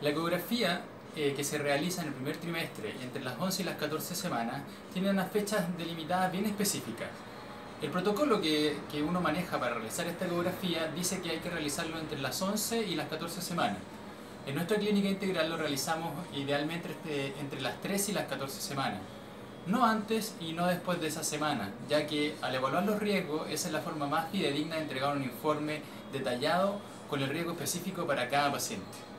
La ecografía eh, que se realiza en el primer trimestre entre las 11 y las 14 semanas tiene unas fechas delimitadas bien específicas. El protocolo que, que, uno maneja para realizar esta ecografía dice que hay que realizarlo entre las 11 y las 14 semanas. En nuestra clínica integral lo realizamos idealmente este, entre las 3 y las 14 semanas. No antes y no después de esa semana, ya que al evaluar los riesgos esa es la forma más fidedigna de entregar un informe detallado con el riesgo específico para cada paciente.